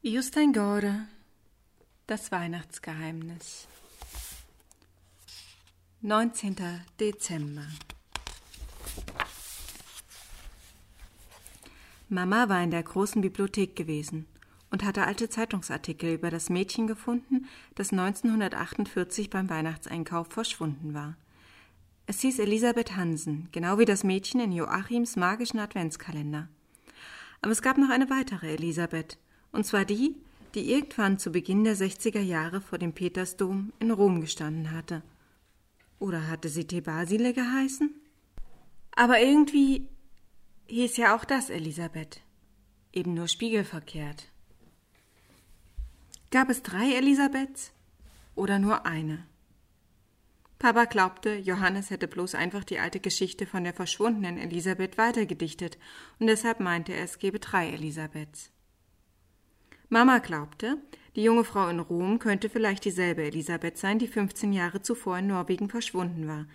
Justin Gorde Das Weihnachtsgeheimnis 19. Dezember Mama war in der großen Bibliothek gewesen und hatte alte Zeitungsartikel über das Mädchen gefunden, das 1948 beim Weihnachtseinkauf verschwunden war. Es hieß Elisabeth Hansen, genau wie das Mädchen in Joachims magischen Adventskalender. Aber es gab noch eine weitere Elisabeth, und zwar die, die irgendwann zu Beginn der 60er Jahre vor dem Petersdom in Rom gestanden hatte. Oder hatte sie Thebasile geheißen? Aber irgendwie hieß ja auch das Elisabeth. Eben nur spiegelverkehrt. Gab es drei Elisabeths oder nur eine? Papa glaubte, Johannes hätte bloß einfach die alte Geschichte von der verschwundenen Elisabeth weitergedichtet, und deshalb meinte er, es gebe drei Elisabeths. Mama glaubte, die junge Frau in Rom könnte vielleicht dieselbe Elisabeth sein, die 15 Jahre zuvor in Norwegen verschwunden war.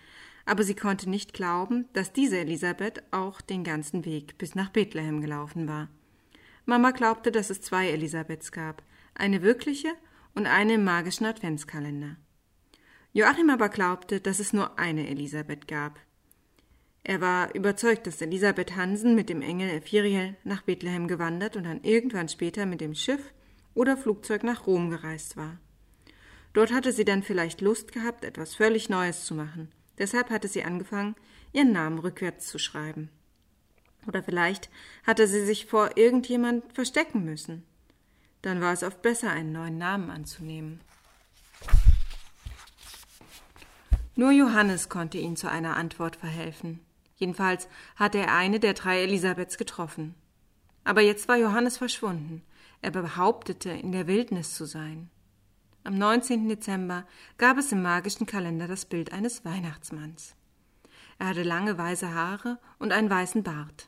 Aber sie konnte nicht glauben, dass diese Elisabeth auch den ganzen Weg bis nach Bethlehem gelaufen war. Mama glaubte, dass es zwei Elisabeths gab, eine wirkliche und eine im magischen Adventskalender. Joachim aber glaubte, dass es nur eine Elisabeth gab. Er war überzeugt, dass Elisabeth Hansen mit dem Engel Ephiriel nach Bethlehem gewandert und dann irgendwann später mit dem Schiff oder Flugzeug nach Rom gereist war. Dort hatte sie dann vielleicht Lust gehabt, etwas völlig Neues zu machen. Deshalb hatte sie angefangen, ihren Namen rückwärts zu schreiben. Oder vielleicht hatte sie sich vor irgendjemand verstecken müssen. Dann war es oft besser, einen neuen Namen anzunehmen. Nur Johannes konnte ihn zu einer Antwort verhelfen. Jedenfalls hatte er eine der drei Elisabeths getroffen. Aber jetzt war Johannes verschwunden. Er behauptete, in der Wildnis zu sein. Am 19. Dezember gab es im magischen Kalender das Bild eines Weihnachtsmanns. Er hatte lange weiße Haare und einen weißen Bart.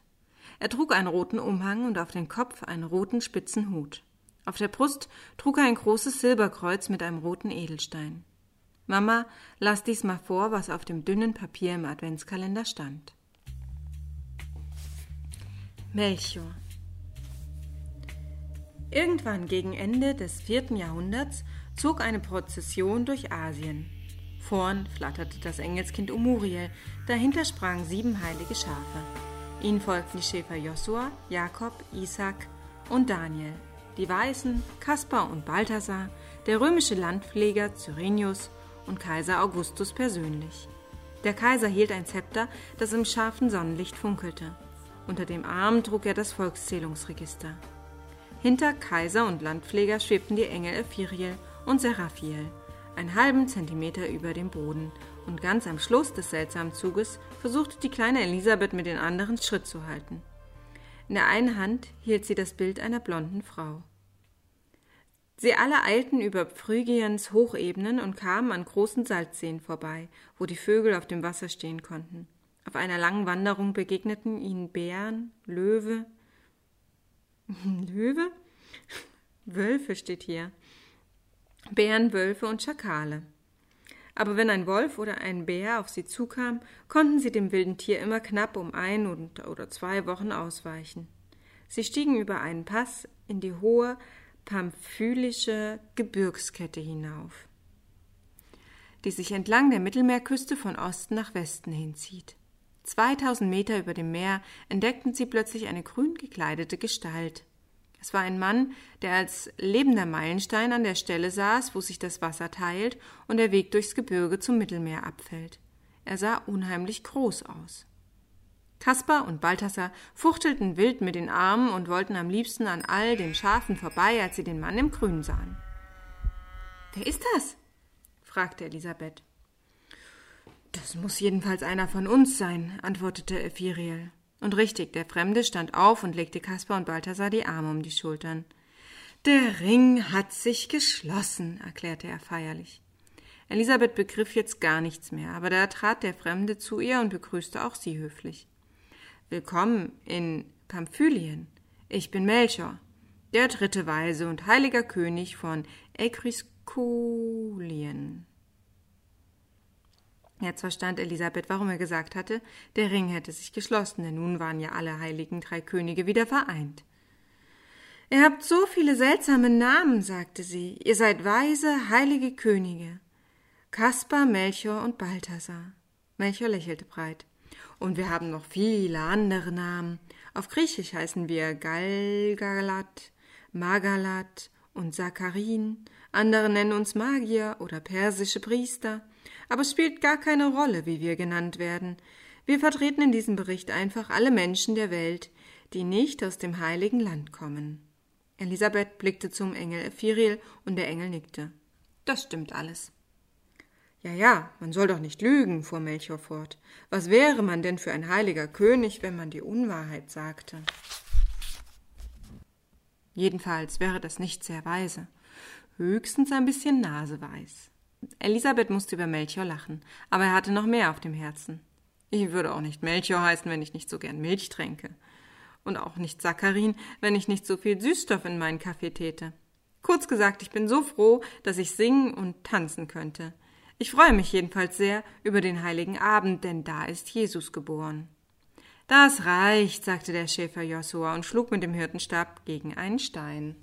Er trug einen roten Umhang und auf den Kopf einen roten spitzen Hut. Auf der Brust trug er ein großes Silberkreuz mit einem roten Edelstein. Mama las diesmal vor, was auf dem dünnen Papier im Adventskalender stand. Melchior. Irgendwann gegen Ende des vierten Jahrhunderts zog eine Prozession durch Asien. Vorn flatterte das Engelskind Umuriel, dahinter sprangen sieben heilige Schafe. Ihnen folgten die Schäfer Josua, Jakob, Isaac und Daniel, die Weißen, Kaspar und Balthasar, der römische Landpfleger Cyrenius und Kaiser Augustus persönlich. Der Kaiser hielt ein Zepter, das im scharfen Sonnenlicht funkelte. Unter dem Arm trug er das Volkszählungsregister. Hinter Kaiser und Landpfleger schwebten die Engel Ephiriel und Seraphiel, einen halben Zentimeter über dem Boden, und ganz am Schluss des seltsamen Zuges versuchte die kleine Elisabeth mit den anderen Schritt zu halten. In der einen Hand hielt sie das Bild einer blonden Frau. Sie alle eilten über Phrygiens Hochebenen und kamen an großen Salzseen vorbei, wo die Vögel auf dem Wasser stehen konnten. Auf einer langen Wanderung begegneten ihnen Bären, Löwe. Löwe? Wölfe steht hier. Bären, Wölfe und Schakale. Aber wenn ein Wolf oder ein Bär auf sie zukam, konnten sie dem wilden Tier immer knapp um ein oder zwei Wochen ausweichen. Sie stiegen über einen Pass in die hohe pamphylische Gebirgskette hinauf, die sich entlang der Mittelmeerküste von Osten nach Westen hinzieht. 2000 Meter über dem Meer entdeckten sie plötzlich eine grün gekleidete Gestalt. Es war ein Mann, der als lebender Meilenstein an der Stelle saß, wo sich das Wasser teilt und der Weg durchs Gebirge zum Mittelmeer abfällt. Er sah unheimlich groß aus. Kaspar und Balthasar fuchtelten wild mit den Armen und wollten am liebsten an all den Schafen vorbei, als sie den Mann im Grün sahen. Wer ist das? fragte Elisabeth. Das muss jedenfalls einer von uns sein, antwortete Ephiriel. Und richtig, der Fremde stand auf und legte Kaspar und Balthasar die Arme um die Schultern. Der Ring hat sich geschlossen, erklärte er feierlich. Elisabeth begriff jetzt gar nichts mehr, aber da trat der Fremde zu ihr und begrüßte auch sie höflich. Willkommen in Pamphylien. Ich bin Melchior, der dritte Weise und heiliger König von Ekriskulien. Jetzt verstand Elisabeth, warum er gesagt hatte, der Ring hätte sich geschlossen, denn nun waren ja alle heiligen drei Könige wieder vereint. Ihr habt so viele seltsame Namen, sagte sie. Ihr seid weise, heilige Könige. Kaspar, Melchior und Balthasar. Melchior lächelte breit. Und wir haben noch viele andere Namen. Auf Griechisch heißen wir Galgalat, Magalat und Sakarin. Andere nennen uns Magier oder persische Priester. Aber es spielt gar keine Rolle, wie wir genannt werden. Wir vertreten in diesem Bericht einfach alle Menschen der Welt, die nicht aus dem heiligen Land kommen. Elisabeth blickte zum Engel Ephiriel und der Engel nickte. Das stimmt alles. Ja, ja, man soll doch nicht lügen, fuhr Melchior fort. Was wäre man denn für ein heiliger König, wenn man die Unwahrheit sagte? Jedenfalls wäre das nicht sehr weise, höchstens ein bisschen naseweiß. Elisabeth musste über Melchior lachen, aber er hatte noch mehr auf dem Herzen. Ich würde auch nicht Melchior heißen, wenn ich nicht so gern Milch tränke und auch nicht Saccharin, wenn ich nicht so viel Süßstoff in meinen Kaffee täte. Kurz gesagt, ich bin so froh, dass ich singen und tanzen könnte. Ich freue mich jedenfalls sehr über den heiligen Abend, denn da ist Jesus geboren. Das reicht, sagte der Schäfer Josua und schlug mit dem Hirtenstab gegen einen Stein.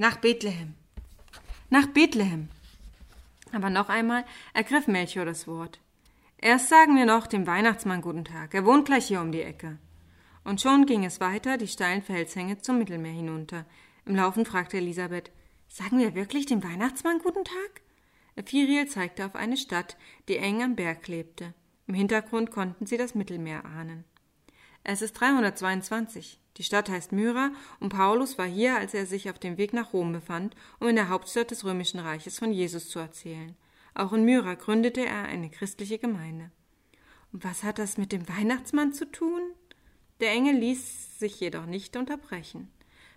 Nach Bethlehem. Nach Bethlehem. Aber noch einmal ergriff Melchior das Wort. Erst sagen wir noch dem Weihnachtsmann guten Tag. Er wohnt gleich hier um die Ecke. Und schon ging es weiter, die steilen Felshänge zum Mittelmeer hinunter. Im Laufen fragte Elisabeth, sagen wir wirklich dem Weihnachtsmann guten Tag? Ephiriel zeigte auf eine Stadt, die eng am Berg lebte. Im Hintergrund konnten sie das Mittelmeer ahnen. Es ist 322. Die Stadt heißt Myra und Paulus war hier, als er sich auf dem Weg nach Rom befand, um in der Hauptstadt des römischen Reiches von Jesus zu erzählen. Auch in Myra gründete er eine christliche Gemeinde. Und was hat das mit dem Weihnachtsmann zu tun? Der Engel ließ sich jedoch nicht unterbrechen.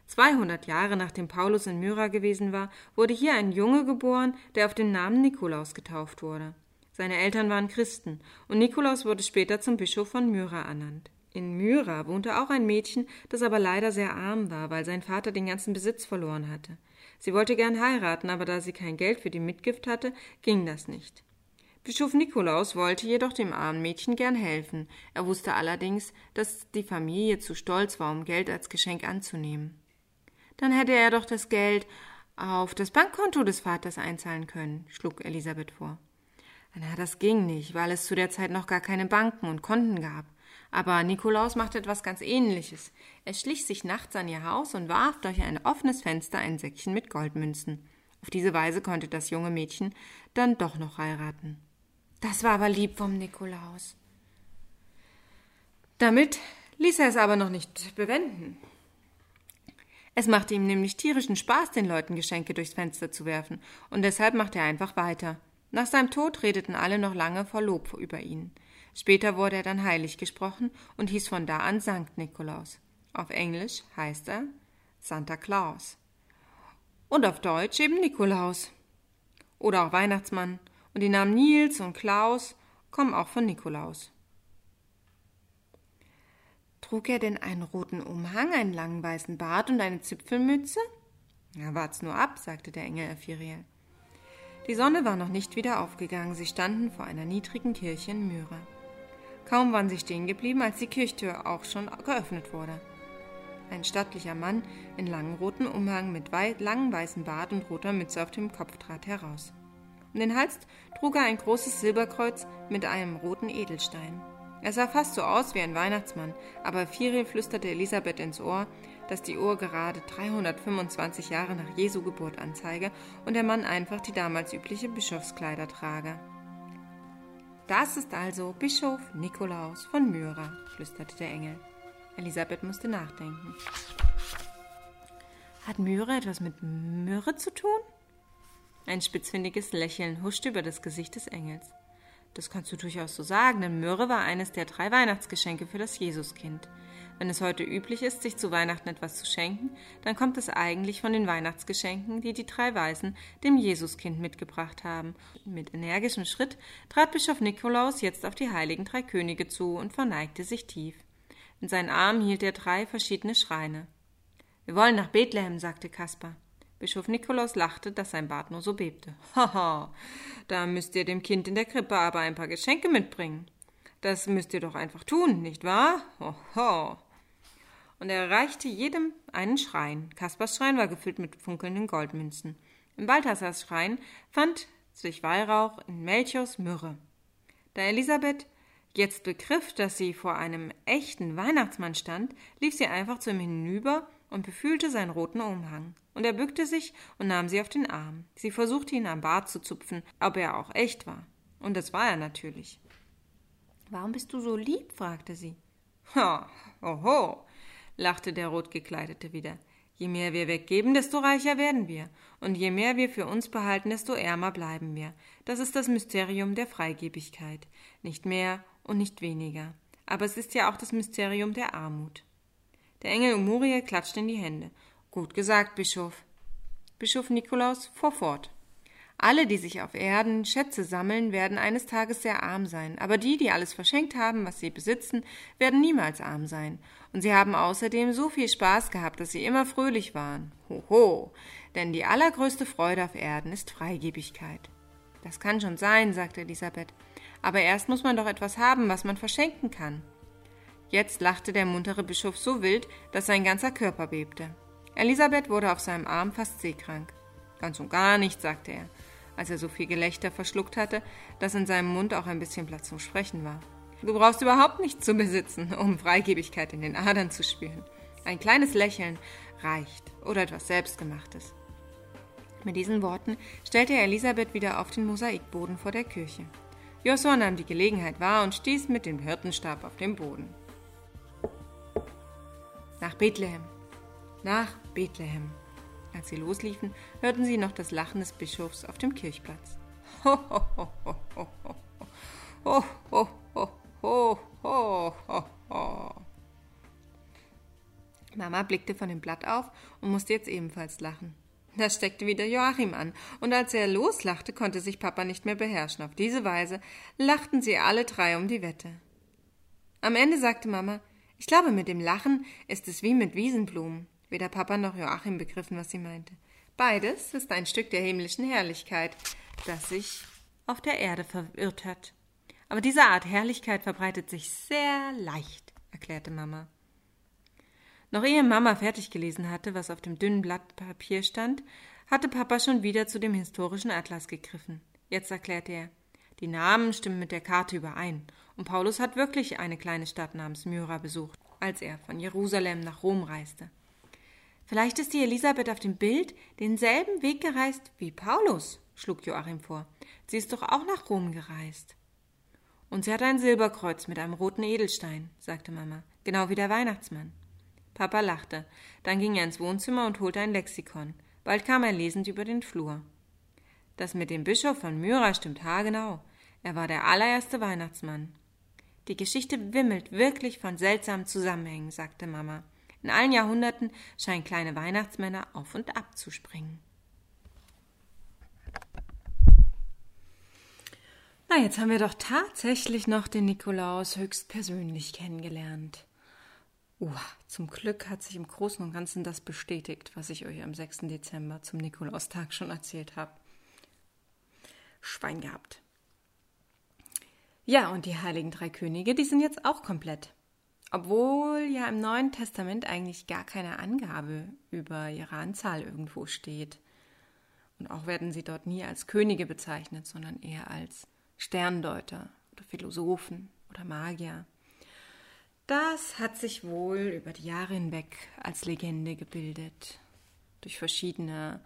200 Jahre nachdem Paulus in Myra gewesen war, wurde hier ein Junge geboren, der auf den Namen Nikolaus getauft wurde. Seine Eltern waren Christen und Nikolaus wurde später zum Bischof von Myra ernannt. In Myra wohnte auch ein Mädchen, das aber leider sehr arm war, weil sein Vater den ganzen Besitz verloren hatte. Sie wollte gern heiraten, aber da sie kein Geld für die Mitgift hatte, ging das nicht. Bischof Nikolaus wollte jedoch dem armen Mädchen gern helfen. Er wusste allerdings, dass die Familie zu stolz war, um Geld als Geschenk anzunehmen. Dann hätte er doch das Geld auf das Bankkonto des Vaters einzahlen können, schlug Elisabeth vor. Na, das ging nicht, weil es zu der Zeit noch gar keine Banken und Konten gab. Aber Nikolaus machte etwas ganz ähnliches. Er schlich sich nachts an ihr Haus und warf durch ein offenes Fenster ein Säckchen mit Goldmünzen. Auf diese Weise konnte das junge Mädchen dann doch noch heiraten. Das war aber lieb vom Nikolaus. Damit ließ er es aber noch nicht bewenden. Es machte ihm nämlich tierischen Spaß, den Leuten Geschenke durchs Fenster zu werfen, und deshalb machte er einfach weiter. Nach seinem Tod redeten alle noch lange vor Lob über ihn. Später wurde er dann heilig gesprochen und hieß von da an Sankt Nikolaus. Auf Englisch heißt er Santa Claus. Und auf Deutsch eben Nikolaus. Oder auch Weihnachtsmann. Und die Namen Nils und Klaus kommen auch von Nikolaus. Trug er denn einen roten Umhang, einen langen weißen Bart und eine Zipfelmütze? Ja, wart's nur ab, sagte der Engel Ephiriel. Die Sonne war noch nicht wieder aufgegangen, sie standen vor einer niedrigen Kirche in Myra. Kaum waren sie stehen geblieben, als die Kirchtür auch schon geöffnet wurde. Ein stattlicher Mann in langem roten Umhang mit wei langem weißen Bart und roter Mütze auf dem Kopf trat heraus. Um den Hals trug er ein großes Silberkreuz mit einem roten Edelstein. Er sah fast so aus wie ein Weihnachtsmann, aber Firil flüsterte Elisabeth ins Ohr, dass die Uhr gerade 325 Jahre nach Jesu Geburt anzeige und der Mann einfach die damals übliche Bischofskleider trage. Das ist also Bischof Nikolaus von Myra, flüsterte der Engel. Elisabeth musste nachdenken. Hat Myra etwas mit Myrrhe zu tun? Ein spitzfindiges Lächeln huschte über das Gesicht des Engels. Das kannst du durchaus so sagen, denn Myrrhe war eines der drei Weihnachtsgeschenke für das Jesuskind. Wenn es heute üblich ist, sich zu Weihnachten etwas zu schenken, dann kommt es eigentlich von den Weihnachtsgeschenken, die die drei Weisen dem Jesuskind mitgebracht haben. Mit energischem Schritt trat Bischof Nikolaus jetzt auf die heiligen drei Könige zu und verneigte sich tief. In seinen Armen hielt er drei verschiedene Schreine. Wir wollen nach Bethlehem, sagte Kaspar. Bischof Nikolaus lachte, dass sein Bart nur so bebte. Haha, da müsst ihr dem Kind in der Krippe aber ein paar Geschenke mitbringen. Das müsst ihr doch einfach tun, nicht wahr? Hoho. Und er reichte jedem einen Schrein. Kaspers Schrein war gefüllt mit funkelnden Goldmünzen. Im Balthasars Schrein fand sich Weihrauch in Melchiors Myrrhe. Da Elisabeth jetzt begriff, dass sie vor einem echten Weihnachtsmann stand, lief sie einfach zu ihm hinüber und befühlte seinen roten Umhang. Und er bückte sich und nahm sie auf den Arm. Sie versuchte ihn am Bart zu zupfen, ob er auch echt war. Und das war er natürlich. Warum bist du so lieb? fragte sie. Ha, oho, lachte der Rotgekleidete wieder. Je mehr wir weggeben, desto reicher werden wir. Und je mehr wir für uns behalten, desto ärmer bleiben wir. Das ist das Mysterium der Freigebigkeit. Nicht mehr und nicht weniger. Aber es ist ja auch das Mysterium der Armut. Der Engel Umuriel klatschte in die Hände. Gut gesagt, Bischof. Bischof Nikolaus fuhr fort. Alle, die sich auf Erden Schätze sammeln, werden eines Tages sehr arm sein, aber die, die alles verschenkt haben, was sie besitzen, werden niemals arm sein. Und sie haben außerdem so viel Spaß gehabt, dass sie immer fröhlich waren. Hoho, denn die allergrößte Freude auf Erden ist Freigebigkeit. Das kann schon sein, sagte Elisabeth, aber erst muss man doch etwas haben, was man verschenken kann. Jetzt lachte der muntere Bischof so wild, dass sein ganzer Körper bebte. Elisabeth wurde auf seinem Arm fast seekrank. Ganz und gar nicht, sagte er, als er so viel Gelächter verschluckt hatte, dass in seinem Mund auch ein bisschen Platz zum Sprechen war. Du brauchst überhaupt nichts zu besitzen, um Freigebigkeit in den Adern zu spüren. Ein kleines Lächeln reicht oder etwas Selbstgemachtes. Mit diesen Worten stellte er Elisabeth wieder auf den Mosaikboden vor der Kirche. Josua nahm die Gelegenheit wahr und stieß mit dem Hirtenstab auf den Boden. Nach Bethlehem, nach Bethlehem. Als sie losliefen, hörten sie noch das Lachen des Bischofs auf dem Kirchplatz. Ho, ho, ho, ho, ho, ho, ho, ho, ho, ho, ho, ho. Mama blickte von dem Blatt auf und musste jetzt ebenfalls lachen. Da steckte wieder Joachim an, und als er loslachte, konnte sich Papa nicht mehr beherrschen. Auf diese Weise lachten sie alle drei um die Wette. Am Ende sagte Mama, ich glaube, mit dem Lachen ist es wie mit Wiesenblumen. Weder Papa noch Joachim begriffen, was sie meinte. Beides ist ein Stück der himmlischen Herrlichkeit, das sich auf der Erde verirrt hat. Aber diese Art Herrlichkeit verbreitet sich sehr leicht, erklärte Mama. Noch ehe Mama fertig gelesen hatte, was auf dem dünnen Blatt Papier stand, hatte Papa schon wieder zu dem historischen Atlas gegriffen. Jetzt erklärte er, die Namen stimmen mit der Karte überein, und Paulus hat wirklich eine kleine Stadt namens Myra besucht, als er von Jerusalem nach Rom reiste. Vielleicht ist die Elisabeth auf dem Bild denselben Weg gereist wie Paulus, schlug Joachim vor. Sie ist doch auch nach Rom gereist. Und sie hat ein Silberkreuz mit einem roten Edelstein, sagte Mama, genau wie der Weihnachtsmann. Papa lachte. Dann ging er ins Wohnzimmer und holte ein Lexikon. Bald kam er lesend über den Flur. Das mit dem Bischof von Myra stimmt haargenau. Er war der allererste Weihnachtsmann. Die Geschichte wimmelt wirklich von seltsamen Zusammenhängen, sagte Mama. In allen Jahrhunderten scheinen kleine Weihnachtsmänner auf und ab zu springen. Na, jetzt haben wir doch tatsächlich noch den Nikolaus höchstpersönlich kennengelernt. Uh, zum Glück hat sich im Großen und Ganzen das bestätigt, was ich euch am 6. Dezember zum Nikolaustag schon erzählt habe. Schwein gehabt. Ja, und die heiligen drei Könige, die sind jetzt auch komplett. Obwohl ja im Neuen Testament eigentlich gar keine Angabe über ihre Anzahl irgendwo steht. Und auch werden sie dort nie als Könige bezeichnet, sondern eher als Sterndeuter oder Philosophen oder Magier. Das hat sich wohl über die Jahre hinweg als Legende gebildet, durch verschiedene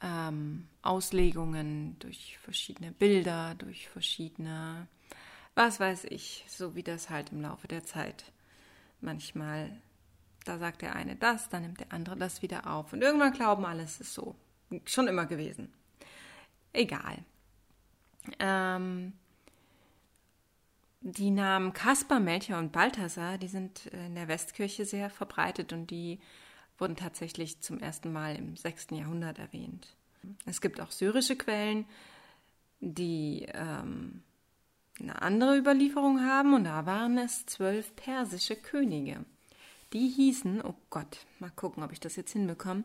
ähm, Auslegungen, durch verschiedene Bilder, durch verschiedene, was weiß ich, so wie das halt im Laufe der Zeit manchmal, da sagt der eine das, dann nimmt der andere das wieder auf und irgendwann glauben alles ist so, schon immer gewesen. Egal. Ähm, die Namen Kaspar, Melchior und Balthasar, die sind in der Westkirche sehr verbreitet und die wurden tatsächlich zum ersten Mal im 6. Jahrhundert erwähnt. Es gibt auch syrische Quellen, die ähm, eine andere Überlieferung haben und da waren es zwölf persische Könige. Die hießen, oh Gott, mal gucken, ob ich das jetzt hinbekomme,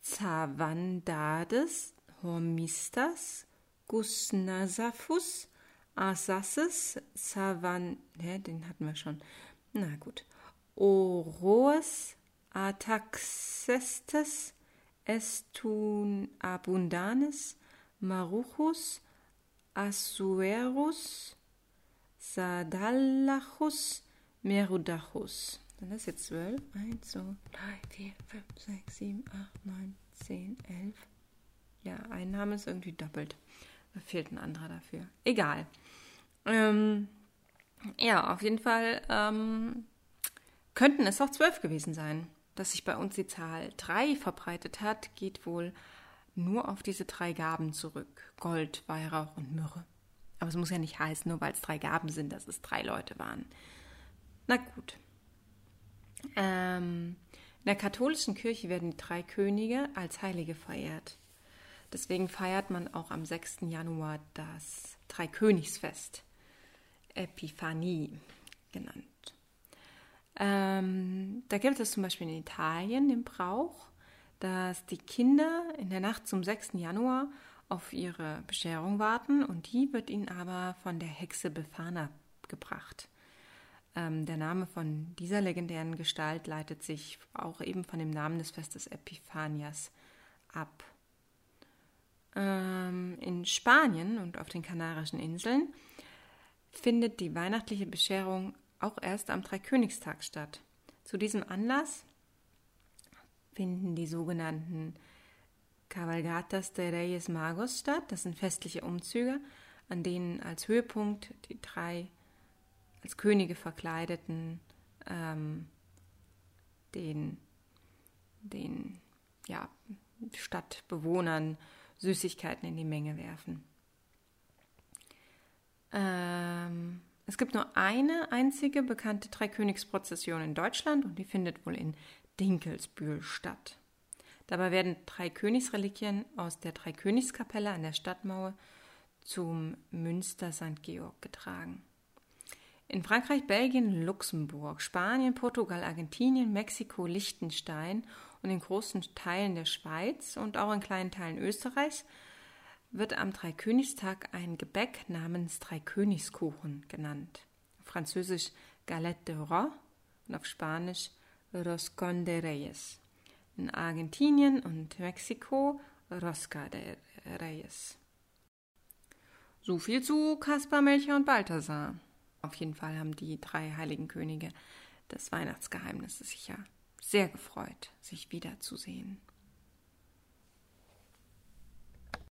Zavandades, Hormistas, Gusnasaphus, Arsasses, Savan, ne, den hatten wir schon. Na gut. Oroes ataxestes estun abundanes maruchus Assuerus Sadallachus Merudachus. Dann ist jetzt zwölf. Eins, zwei, drei, vier, fünf, sechs, sieben, acht, neun, zehn, elf. Ja, ein Name ist irgendwie doppelt. Da fehlt ein anderer dafür. Egal. Ähm, ja, auf jeden Fall ähm, könnten es auch zwölf gewesen sein. Dass sich bei uns die Zahl drei verbreitet hat, geht wohl nur auf diese drei Gaben zurück. Gold, Weihrauch und Myrrhe. Aber es muss ja nicht heißen, nur weil es drei Gaben sind, dass es drei Leute waren. Na gut. Ähm, in der katholischen Kirche werden die drei Könige als Heilige verehrt. Deswegen feiert man auch am 6. Januar das Dreikönigsfest, Epiphanie genannt. Ähm, da gibt es zum Beispiel in Italien den Brauch, dass die Kinder in der Nacht zum 6. Januar auf ihre Bescherung warten und die wird ihnen aber von der Hexe Befana gebracht. Ähm, der Name von dieser legendären Gestalt leitet sich auch eben von dem Namen des Festes Epiphanias ab. Ähm, in Spanien und auf den Kanarischen Inseln findet die weihnachtliche Bescherung auch erst am Dreikönigstag statt. Zu diesem Anlass finden die sogenannten Cabalgatas de Reyes Magos statt. Das sind festliche Umzüge, an denen als Höhepunkt die drei als Könige verkleideten ähm, den, den ja, Stadtbewohnern Süßigkeiten in die Menge werfen. Ähm, es gibt nur eine einzige bekannte Dreikönigsprozession in Deutschland und die findet wohl in Dinkelsbühl statt. Dabei werden drei Königsreliquien aus der Dreikönigskapelle an der Stadtmauer zum Münster St. Georg getragen. In Frankreich, Belgien, Luxemburg, Spanien, Portugal, Argentinien, Mexiko, Liechtenstein und in großen Teilen der Schweiz und auch in kleinen Teilen Österreichs wird am Dreikönigstag ein Gebäck namens Dreikönigskuchen genannt. Französisch Galette de Roi und auf Spanisch Roscon de Reyes in Argentinien und Mexiko Rosca de Reyes. So viel zu Kaspar, Melcher und Balthasar. Auf jeden Fall haben die drei heiligen Könige des Weihnachtsgeheimnisses sicher sehr gefreut, sich wiederzusehen.